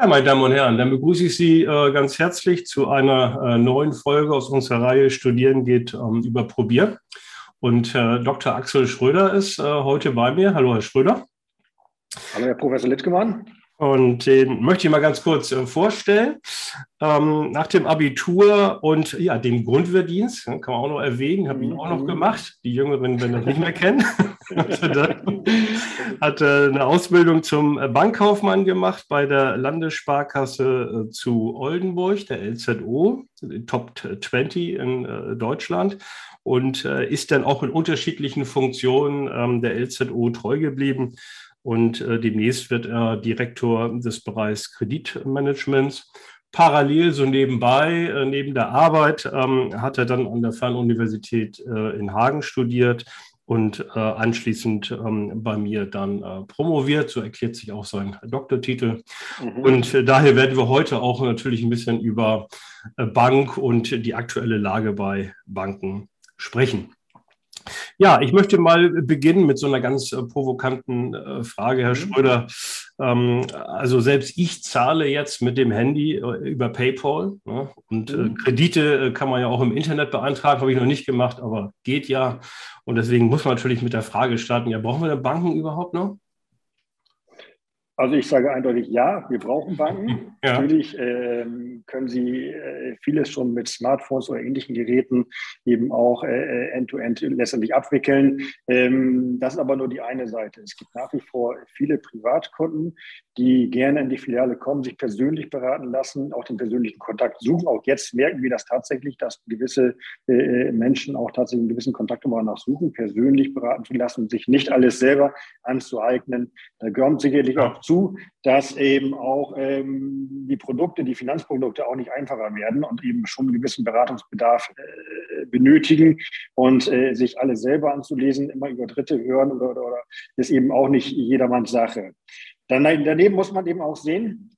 Ja, meine Damen und Herren, dann begrüße ich Sie äh, ganz herzlich zu einer äh, neuen Folge aus unserer Reihe Studieren geht ähm, über Probier. Und äh, Dr. Axel Schröder ist äh, heute bei mir. Hallo, Herr Schröder. Hallo, Herr Professor Littgemann. Und den möchte ich mal ganz kurz äh, vorstellen. Ähm, nach dem Abitur und ja, dem Grundwehrdienst, kann man auch noch erwähnen, habe ich auch noch mhm. gemacht. Die Jüngeren werden das nicht mehr kennen. hat eine Ausbildung zum Bankkaufmann gemacht bei der Landessparkasse äh, zu Oldenburg, der LZO, Top 20 in äh, Deutschland und äh, ist dann auch in unterschiedlichen Funktionen ähm, der LZO treu geblieben und äh, demnächst wird er Direktor des Bereichs Kreditmanagements. Parallel, so nebenbei, äh, neben der Arbeit, ähm, hat er dann an der Fernuniversität äh, in Hagen studiert und äh, anschließend ähm, bei mir dann äh, promoviert. So erklärt sich auch sein Doktortitel. Mhm. Und äh, daher werden wir heute auch natürlich ein bisschen über Bank und die aktuelle Lage bei Banken sprechen. Ja, ich möchte mal beginnen mit so einer ganz äh, provokanten äh, Frage, Herr mhm. Schröder. Ähm, also selbst ich zahle jetzt mit dem Handy äh, über PayPal ne? und mhm. Kredite kann man ja auch im Internet beantragen, habe ich noch nicht gemacht, aber geht ja. Und deswegen muss man natürlich mit der Frage starten, ja, brauchen wir denn Banken überhaupt noch? Also ich sage eindeutig ja, wir brauchen Banken. Ja. Natürlich ähm, können sie äh, vieles schon mit Smartphones oder ähnlichen Geräten eben auch äh, äh, end-to-end -end letztendlich abwickeln. Ähm, das ist aber nur die eine Seite. Es gibt nach wie vor viele Privatkunden, die gerne in die Filiale kommen, sich persönlich beraten lassen, auch den persönlichen Kontakt suchen. Auch jetzt merken wir das tatsächlich, dass gewisse äh, äh Menschen auch tatsächlich einen gewissen Kontakt immer nach suchen, persönlich beraten zu lassen, sich nicht alles selber anzueignen. Da gehört sicherlich auch zu, dass eben auch ähm, die Produkte, die Finanzprodukte auch nicht einfacher werden und eben schon einen gewissen Beratungsbedarf äh, benötigen und äh, sich alle selber anzulesen, immer über Dritte hören oder, oder, oder ist eben auch nicht jedermanns Sache. Dann, daneben muss man eben auch sehen,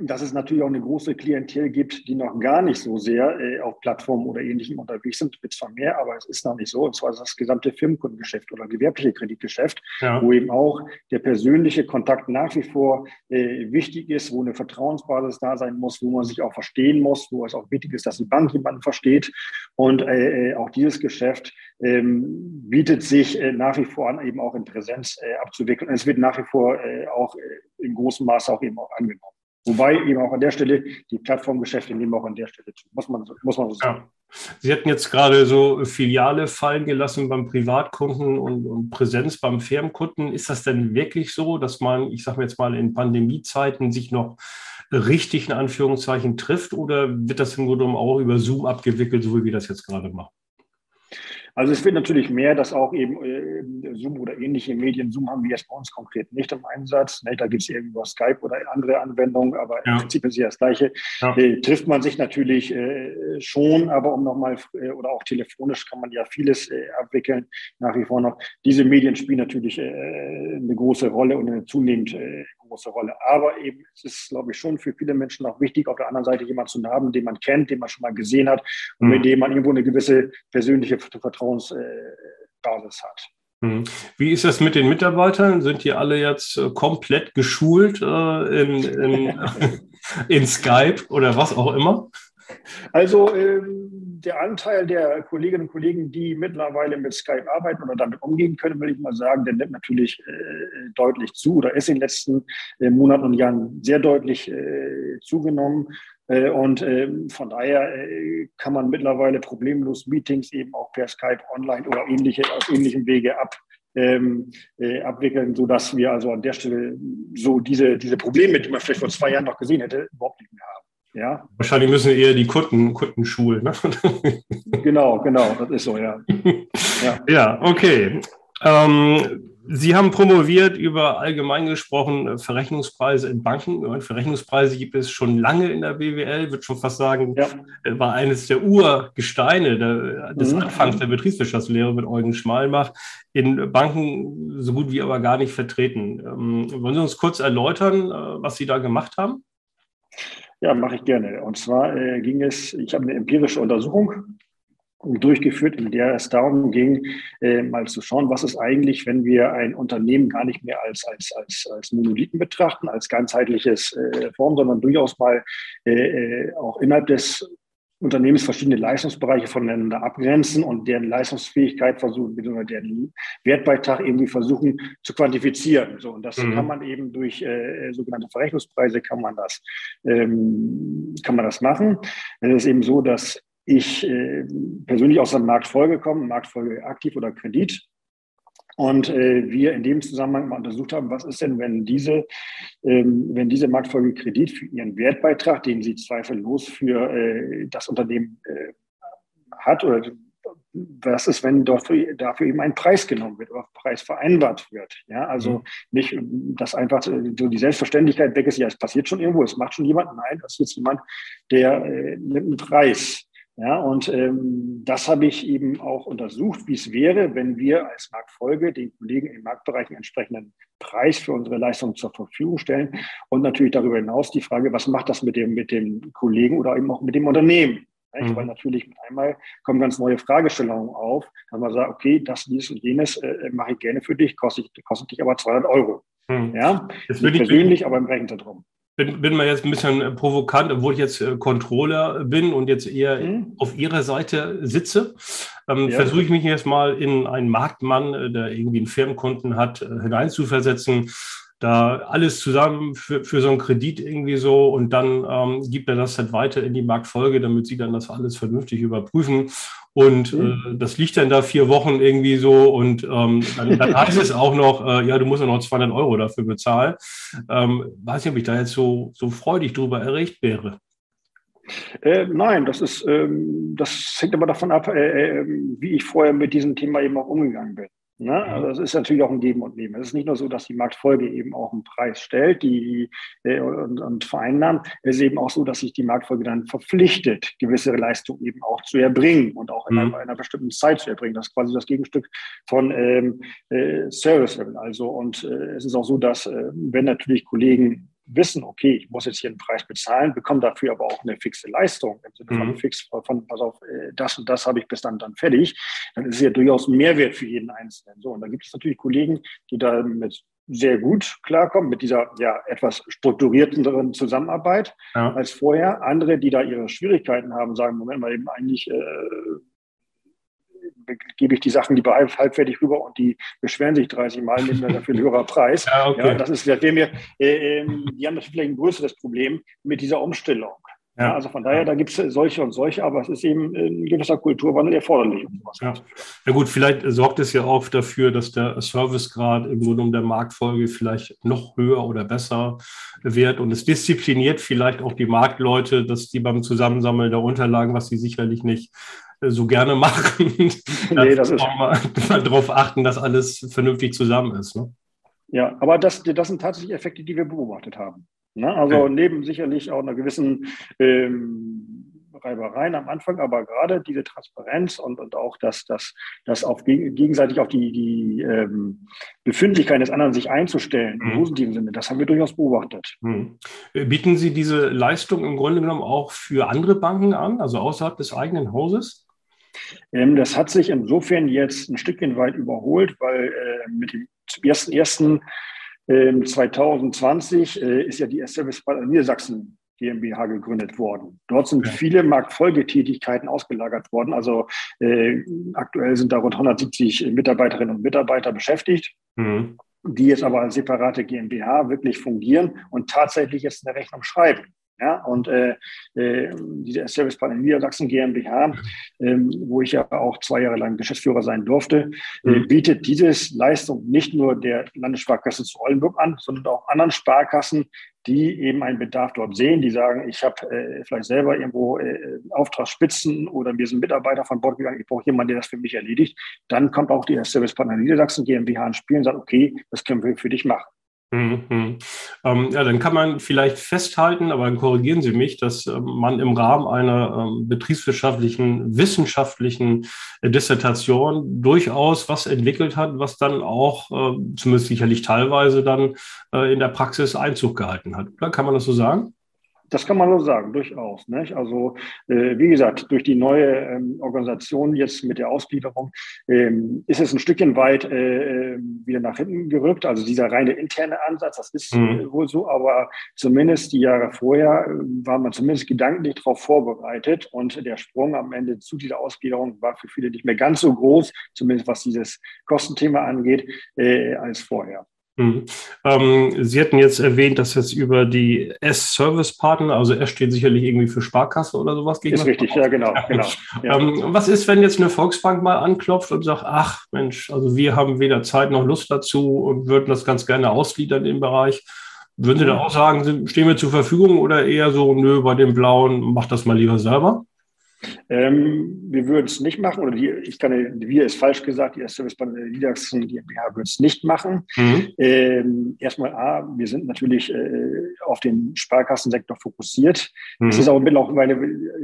dass es natürlich auch eine große Klientel gibt, die noch gar nicht so sehr äh, auf Plattformen oder Ähnlichem unterwegs sind. Es wird zwar mehr, aber es ist noch nicht so. Und zwar das gesamte Firmenkundengeschäft oder gewerbliche Kreditgeschäft, ja. wo eben auch der persönliche Kontakt nach wie vor äh, wichtig ist, wo eine Vertrauensbasis da sein muss, wo man sich auch verstehen muss, wo es auch wichtig ist, dass die Bank jemanden versteht. Und äh, äh auch dieses Geschäft ähm, bietet sich äh, nach wie vor an, eben auch in Präsenz äh, abzuwickeln. Und es wird nach wie vor auch in großem Maße auch eben auch angenommen. Wobei eben auch an der Stelle die Plattformgeschäfte nehmen auch an der Stelle zu. Muss man, muss man so sagen. Ja. Sie hatten jetzt gerade so Filiale fallen gelassen beim Privatkunden und, und, Präsenz beim Firmenkunden. Ist das denn wirklich so, dass man, ich sage jetzt mal, in Pandemiezeiten sich noch richtig in Anführungszeichen trifft oder wird das im Grunde genommen auch über Zoom abgewickelt, so wie wir das jetzt gerade machen? Also es wird natürlich mehr, dass auch eben äh, Zoom oder ähnliche Medien, Zoom haben wir jetzt bei uns konkret nicht im Einsatz. Ne? Da gibt es irgendwo Skype oder andere Anwendungen, aber ja. im Prinzip ist ja das Gleiche. Ja. Äh, trifft man sich natürlich äh, schon, aber um nochmal, äh, oder auch telefonisch kann man ja vieles äh, abwickeln, nach wie vor noch. Diese Medien spielen natürlich äh, eine große Rolle und eine zunehmend große Rolle. Aber eben, es ist, glaube ich, schon für viele Menschen auch wichtig, auf der anderen Seite jemanden zu haben, den man kennt, den man schon mal gesehen hat und mhm. mit dem man irgendwo eine gewisse persönliche Vertrauensbasis hat. Mhm. Wie ist das mit den Mitarbeitern? Sind die alle jetzt äh, komplett geschult äh, in, in, in Skype oder was auch immer? Also ähm, der Anteil der Kolleginnen und Kollegen, die mittlerweile mit Skype arbeiten oder damit umgehen können, will ich mal sagen, der nimmt natürlich äh, deutlich zu oder ist in den letzten äh, Monaten und Jahren sehr deutlich äh, zugenommen. Äh, und ähm, von daher äh, kann man mittlerweile problemlos Meetings eben auch per Skype online oder ähnliche, auf ähnlichem Wege ab, ähm, äh, abwickeln, sodass wir also an der Stelle so diese, diese Probleme, die man vielleicht vor zwei Jahren noch gesehen hätte, überhaupt nicht mehr haben. Ja. Wahrscheinlich müssen eher die Kunden, Kunden schulen. Ne? genau, genau, das ist so, ja. Ja, ja okay. Ähm, Sie haben promoviert über allgemein gesprochen äh, Verrechnungspreise in Banken. Verrechnungspreise gibt es schon lange in der BWL, würde schon fast sagen, ja. Äh, war eines der Urgesteine der, des mhm. Anfangs der Betriebswirtschaftslehre mit Eugen Schmalmach. In Banken so gut wie aber gar nicht vertreten. Ähm, wollen Sie uns kurz erläutern, äh, was Sie da gemacht haben? Ja, mache ich gerne. Und zwar äh, ging es, ich habe eine empirische Untersuchung durchgeführt, in der es darum ging, äh, mal zu schauen, was ist eigentlich, wenn wir ein Unternehmen gar nicht mehr als, als, als, als Monolithen betrachten, als ganzheitliches äh, Form, sondern durchaus mal äh, äh auch innerhalb des Unternehmens verschiedene Leistungsbereiche voneinander abgrenzen und deren Leistungsfähigkeit versuchen, bzw. deren Wertbeitrag irgendwie versuchen zu quantifizieren. So, und das mhm. kann man eben durch äh, sogenannte Verrechnungspreise kann man das, ähm, kann man das machen. Es ist eben so, dass ich äh, persönlich aus der Marktfolge komme, Marktfolge aktiv oder Kredit. Und äh, wir in dem Zusammenhang mal untersucht haben, was ist denn, wenn diese, ähm, wenn diese Marktfolge Kredit für ihren Wertbeitrag, den sie zweifellos für äh, das Unternehmen äh, hat, oder was ist, wenn dafür, dafür eben ein Preis genommen wird oder Preis vereinbart wird. Ja, also mhm. nicht, dass einfach so die Selbstverständlichkeit weg ist, ja, es passiert schon irgendwo, es macht schon jemand. Nein, das ist jetzt jemand, der äh, nimmt einen Preis ja, und ähm, das habe ich eben auch untersucht, wie es wäre, wenn wir als Marktfolge den Kollegen im Marktbereich einen entsprechenden Preis für unsere Leistung zur Verfügung stellen. Und natürlich darüber hinaus die Frage, was macht das mit dem, mit dem Kollegen oder eben auch mit dem Unternehmen? Mhm. Weil natürlich mit einmal kommen ganz neue Fragestellungen auf, dass man sagt, okay, das, dies und jenes äh, äh mache ich gerne für dich, kostet, kostet dich aber 200 Euro. Mhm. Ja, nicht persönlich, aber im Rechenzentrum bin, bin mal jetzt ein bisschen provokant, obwohl ich jetzt äh, Controller bin und jetzt eher mhm. auf Ihrer Seite sitze. Ähm, ja. Versuche ich mich jetzt mal in einen Marktmann, äh, der irgendwie einen Firmenkunden hat, äh, hineinzuversetzen da alles zusammen für, für so einen Kredit irgendwie so und dann ähm, gibt er das halt weiter in die Marktfolge, damit sie dann das alles vernünftig überprüfen. Und mhm. äh, das liegt dann da vier Wochen irgendwie so und ähm, dann, dann heißt es auch noch, äh, ja, du musst ja noch 200 Euro dafür bezahlen. Ähm, weiß nicht, ob ich da jetzt so, so freudig drüber erregt wäre. Äh, nein, das ist, ähm, das hängt aber davon ab, äh, äh, wie ich vorher mit diesem Thema eben auch umgegangen bin. Ne? Also es ist natürlich auch ein Geben und Nehmen. Es ist nicht nur so, dass die Marktfolge eben auch einen Preis stellt die, äh, und, und vereinnahmt. Es ist eben auch so, dass sich die Marktfolge dann verpflichtet, gewisse Leistungen eben auch zu erbringen und auch in mhm. einer, einer, bestimmten Zeit zu erbringen. Das ist quasi das Gegenstück von ähm, äh, Service Level. Also und äh, es ist auch so, dass äh, wenn natürlich Kollegen wissen, okay, ich muss jetzt hier einen Preis bezahlen, bekomme dafür aber auch eine fixe Leistung im Sinne von mhm. fix, von, pass auf, äh, das und das habe ich bis dann dann fertig, dann ist es ja durchaus ein Mehrwert für jeden Einzelnen. So, und dann gibt es natürlich Kollegen, die damit sehr gut klarkommen, mit dieser ja etwas strukturierteren Zusammenarbeit ja. als vorher. Andere, die da ihre Schwierigkeiten haben, sagen, Moment mal eben eigentlich, äh, gebe ich die Sachen lieber halbfertig rüber und die beschweren sich 30 Mal, nehmen dann dafür einen höheren Preis. Ja, okay. ja, das ist, wir, äh, äh, die haben natürlich vielleicht ein größeres Problem mit dieser Umstellung. Ja. also von daher, da gibt es solche und solche, aber es ist eben ein gewisser Kulturwandel erforderlich. Ja. ja gut, vielleicht sorgt es ja auch dafür, dass der Servicegrad im Grunde um der Marktfolge vielleicht noch höher oder besser wird und es diszipliniert vielleicht auch die Marktleute, dass die beim Zusammensammeln der Unterlagen, was sie sicherlich nicht so gerne machen. nee, das ist mal, mal darauf achten, dass alles vernünftig zusammen ist. Ne? Ja, aber das, das sind tatsächlich Effekte, die wir beobachtet haben. Ne? Also okay. neben sicherlich auch einer gewissen ähm, Reibereien am Anfang, aber gerade diese Transparenz und, und auch das, das, das auf gegenseitig auf die, die ähm, Befindlichkeit des anderen sich einzustellen, mhm. im positiven Sinne, das haben wir durchaus beobachtet. Mhm. Bieten Sie diese Leistung im Grunde genommen auch für andere Banken an, also außerhalb des eigenen Hauses? Ähm, das hat sich insofern jetzt ein Stückchen weit überholt, weil äh, mit dem 1.1. 2020 äh, ist ja die Service Niedersachsen GmbH gegründet worden. Dort sind viele Marktfolgetätigkeiten ausgelagert worden. Also äh, aktuell sind da rund 170 Mitarbeiterinnen und Mitarbeiter beschäftigt. Mhm die jetzt aber als separate GmbH wirklich fungieren und tatsächlich jetzt eine Rechnung schreiben. Ja, und äh, äh, diese Servicepartner Niedersachsen GmbH, äh, wo ich ja auch zwei Jahre lang Geschäftsführer sein durfte, äh, mhm. bietet dieses Leistung nicht nur der Landessparkasse zu Oldenburg an, sondern auch anderen Sparkassen, die eben einen Bedarf dort sehen, die sagen, ich habe äh, vielleicht selber irgendwo äh, Auftragsspitzen oder mir sind Mitarbeiter von Bord gegangen, ich brauche jemanden, der das für mich erledigt. Dann kommt auch die Servicepartner Niedersachsen GmbH ins Spiel und sagt, okay, das können wir für dich machen. Mhm. Ähm, ja, dann kann man vielleicht festhalten, aber dann korrigieren Sie mich, dass ähm, man im Rahmen einer ähm, betriebswirtschaftlichen, wissenschaftlichen äh, Dissertation durchaus was entwickelt hat, was dann auch, äh, zumindest sicherlich teilweise dann äh, in der Praxis Einzug gehalten hat. Oder kann man das so sagen? Das kann man so sagen, durchaus. Nicht? Also äh, wie gesagt, durch die neue ähm, Organisation jetzt mit der Ausgliederung ähm, ist es ein Stückchen weit äh, ähm, wieder nach hinten gerückt. Also dieser reine interne Ansatz, das ist mhm. äh, wohl so, aber zumindest die Jahre vorher äh, war man zumindest gedanklich darauf vorbereitet und der Sprung am Ende zu dieser Ausgliederung war für viele nicht mehr ganz so groß, zumindest was dieses Kostenthema angeht, äh, als vorher. Mhm. Ähm, Sie hatten jetzt erwähnt, dass jetzt über die S-Service-Partner, also S steht sicherlich irgendwie für Sparkasse oder sowas. Ist richtig, ja genau. genau ja. Ähm, was ist, wenn jetzt eine Volksbank mal anklopft und sagt, ach Mensch, also wir haben weder Zeit noch Lust dazu und würden das ganz gerne ausgliedern im Bereich. Würden Sie da auch sagen, stehen wir zur Verfügung oder eher so, nö, bei den Blauen, macht das mal lieber selber? Ähm, wir würden es nicht machen, oder die, ich kann, wir ist falsch gesagt, die Servicebank Niedersachsen GmbH würde es nicht machen. Mhm. Ähm, erstmal A, wir sind natürlich äh, auf den Sparkassensektor fokussiert. Mhm. Es ist aber mittlerweile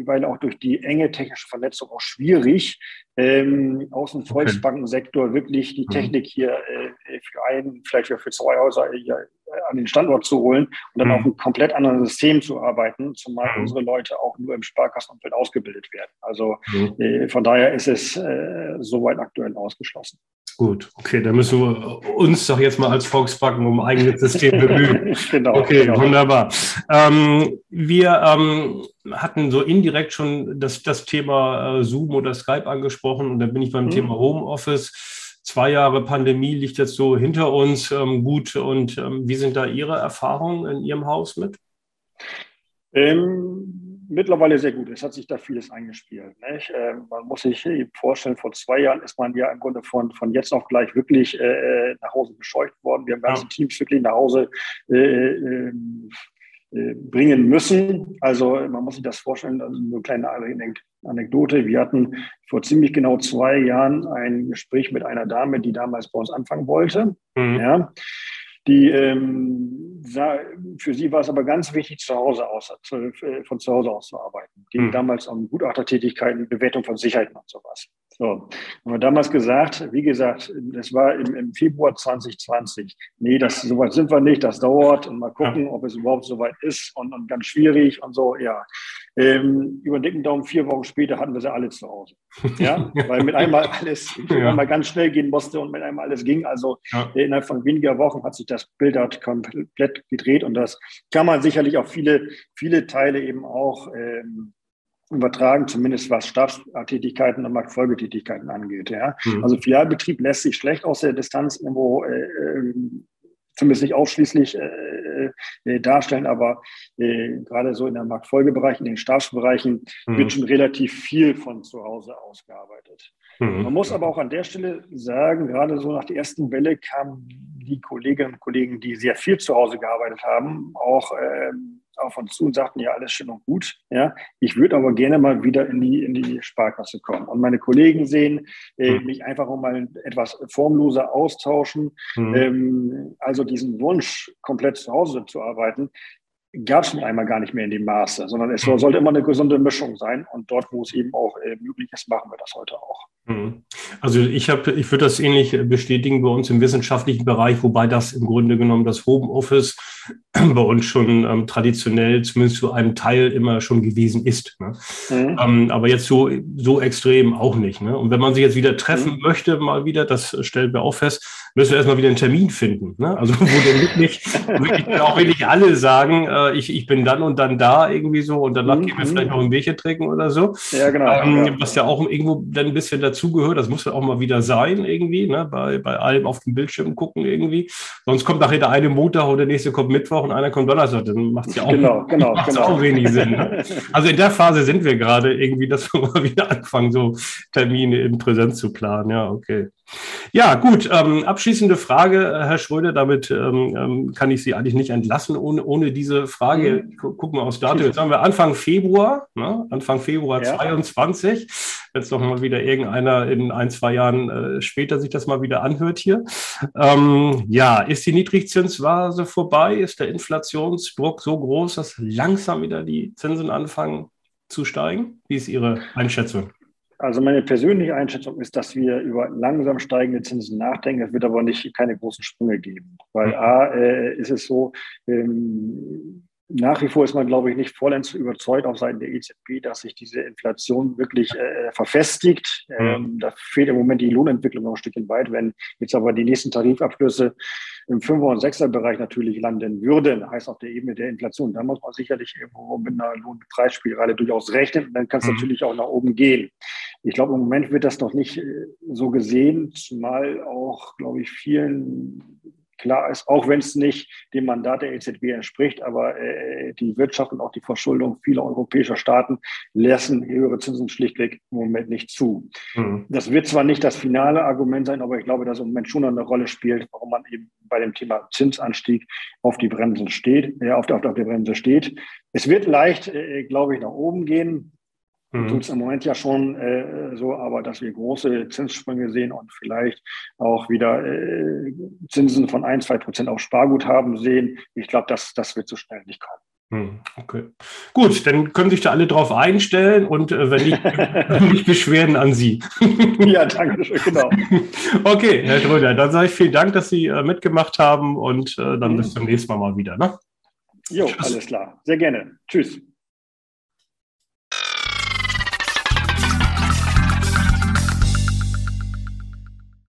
weil auch durch die enge technische Vernetzung auch schwierig, ähm, aus dem Volksbankensektor wirklich die mhm. Technik hier äh, für einen, vielleicht für zwei Häuser hier an den Standort zu holen und dann mhm. auf einem komplett anderen System zu arbeiten, zumal mhm. unsere Leute auch nur im Sparkassenumfeld ausgebildet werden. Also mhm. äh, von daher ist es äh, soweit aktuell ausgeschlossen. Gut, okay, dann müssen wir uns doch jetzt mal als Volksbanken um ein eigenes System bemühen. genau. Okay, genau. wunderbar. Ähm, wir ähm, hatten so indirekt schon das, das Thema äh, Zoom oder Skype angesprochen und dann bin ich beim mhm. Thema Homeoffice zwei Jahre Pandemie liegt jetzt so hinter uns ähm, gut. Und ähm, wie sind da Ihre Erfahrungen in Ihrem Haus mit? Ähm, mittlerweile sehr gut. Es hat sich da vieles eingespielt. Äh, man muss sich vorstellen, vor zwei Jahren ist man ja im Grunde von, von jetzt auf gleich wirklich äh, nach Hause bescheucht worden. Wir haben ganze ja. Teams wirklich nach Hause äh, ähm, äh, bringen müssen. Also man muss sich das vorstellen, also eine kleine Anekdote. Wir hatten vor ziemlich genau zwei Jahren ein Gespräch mit einer Dame, die damals bei uns anfangen wollte. Mhm. Ja. Die, ähm, sah, für sie war es aber ganz wichtig, zu Hause aus, äh, von zu Hause aus zu arbeiten. Ging mhm. damals um Gutachtertätigkeiten, Bewertung von Sicherheiten und sowas. So, haben wir damals gesagt, wie gesagt, das war im, im Februar 2020. Nee, das, so weit sind wir nicht, das dauert und mal gucken, ja. ob es überhaupt so weit ist und, und ganz schwierig und so, ja. Ähm, über den dicken Daumen, vier Wochen später hatten wir sie alle zu Hause. Ja, weil mit einmal alles ja. einmal ganz schnell gehen musste und mit einmal alles ging. Also ja. innerhalb von weniger Wochen hat sich das Bild halt komplett gedreht und das kann man sicherlich auf viele, viele Teile eben auch ähm, übertragen, zumindest was Stabstätigkeiten und Marktfolgetätigkeiten angeht. Ja. Mhm. Also Filialbetrieb lässt sich schlecht aus der Distanz irgendwo äh, äh zumindest nicht ausschließlich äh, äh, darstellen, aber äh, gerade so in der Marktfolgebereich, in den Stabsbereichen mhm. wird schon relativ viel von zu Hause aus gearbeitet. Mhm. Man muss aber auch an der Stelle sagen, gerade so nach der ersten Welle kamen die Kolleginnen und Kollegen, die sehr viel zu Hause gearbeitet haben, auch ähm, auf uns zu und sagten, ja, alles schön und gut. Ja, ich würde aber gerne mal wieder in die, in die Sparkasse kommen und meine Kollegen sehen, äh, mhm. mich einfach mal etwas formloser austauschen. Mhm. Ähm, also diesen Wunsch, komplett zu Hause zu arbeiten, gab es nun einmal gar nicht mehr in dem Maße, sondern es sollte immer eine gesunde Mischung sein. Und dort, wo es eben auch äh, möglich ist, machen wir das heute auch. Mhm. Also ich habe, ich würde das ähnlich bestätigen bei uns im wissenschaftlichen Bereich, wobei das im Grunde genommen das Homeoffice bei uns schon ähm, traditionell zumindest zu einem Teil immer schon gewesen ist. Ne? Mhm. Ähm, aber jetzt so, so extrem auch nicht. Ne? Und wenn man sich jetzt wieder treffen mhm. möchte, mal wieder, das stellen wir auch fest, müssen wir erstmal wieder einen Termin finden. Ne? Also wo dann wirklich, wirklich auch wirklich alle sagen, äh, ich, ich bin dann und dann da irgendwie so und danach mhm. gehen wir vielleicht noch ein Bierchen trinken oder so. Ja, genau. Ähm, ja. Was ja auch irgendwo dann ein bisschen dazugehört, das muss ja auch mal wieder sein irgendwie, ne? bei, bei allem auf dem Bildschirm gucken irgendwie. Sonst kommt nachher der eine Montag und der nächste kommt Mittwoch und einer kommt Donnerstag. Dann macht es ja auch, genau, genau, genau. auch wenig Sinn. Ne? Also in der Phase sind wir gerade irgendwie, dass wir mal wieder anfangen, so Termine in Präsenz zu planen. Ja, okay. Ja, gut. Ähm, abschließende Frage, äh, Herr Schröder. Damit ähm, ähm, kann ich Sie eigentlich nicht entlassen ohne, ohne diese Frage. Mhm. Gucken wir aufs Datum. Jetzt haben wir Anfang Februar, ne? Anfang Februar ja. 22. Jetzt noch mal wieder irgendeiner in ein, zwei Jahren äh, später sich das mal wieder anhört hier. Ähm, ja, ist die Niedrigzinsphase vorbei? Ist der Inflationsdruck so groß, dass langsam wieder die Zinsen anfangen zu steigen? Wie ist Ihre Einschätzung? Also meine persönliche Einschätzung ist, dass wir über langsam steigende Zinsen nachdenken. Es wird aber nicht keine großen Sprünge geben, weil hm. a äh, ist es so, ähm, nach wie vor ist man, glaube ich, nicht vollends überzeugt auf Seiten der EZB, dass sich diese Inflation wirklich äh, verfestigt. Mhm. Ähm, da fehlt im Moment die Lohnentwicklung noch ein Stückchen weit. Wenn jetzt aber die nächsten Tarifabschlüsse im 5er- und 6er-Bereich natürlich landen würden, heißt auf der Ebene der Inflation, dann muss man sicherlich irgendwo mit einer Lohnpreisspirale durchaus rechnen. Und dann kann es mhm. natürlich auch nach oben gehen. Ich glaube, im Moment wird das noch nicht äh, so gesehen, zumal auch, glaube ich, vielen klar ist, auch wenn es nicht dem Mandat der EZB entspricht, aber äh, die Wirtschaft und auch die Verschuldung vieler europäischer Staaten lassen höhere Zinsen schlichtweg im Moment nicht zu. Mhm. Das wird zwar nicht das finale Argument sein, aber ich glaube, dass im Moment schon eine Rolle spielt, warum man eben bei dem Thema Zinsanstieg auf die Bremsen steht, äh, auf, der, auf der Bremse steht. Es wird leicht, äh, glaube ich, nach oben gehen. Mhm. Tut es im Moment ja schon äh, so, aber dass wir große Zinssprünge sehen und vielleicht auch wieder äh, Zinsen von ein, zwei Prozent auf Sparguthaben sehen, ich glaube, das, das wird so schnell nicht kommen. Hm, okay. Gut, dann können sich da alle drauf einstellen und äh, wenn nicht, nicht Beschwerden an Sie. ja, danke schön, genau. Okay, Herr Schröder, dann sage ich vielen Dank, dass Sie äh, mitgemacht haben und äh, dann mhm. bis zum nächsten Mal mal wieder. Ne? Jo, Tschüss. alles klar. Sehr gerne. Tschüss.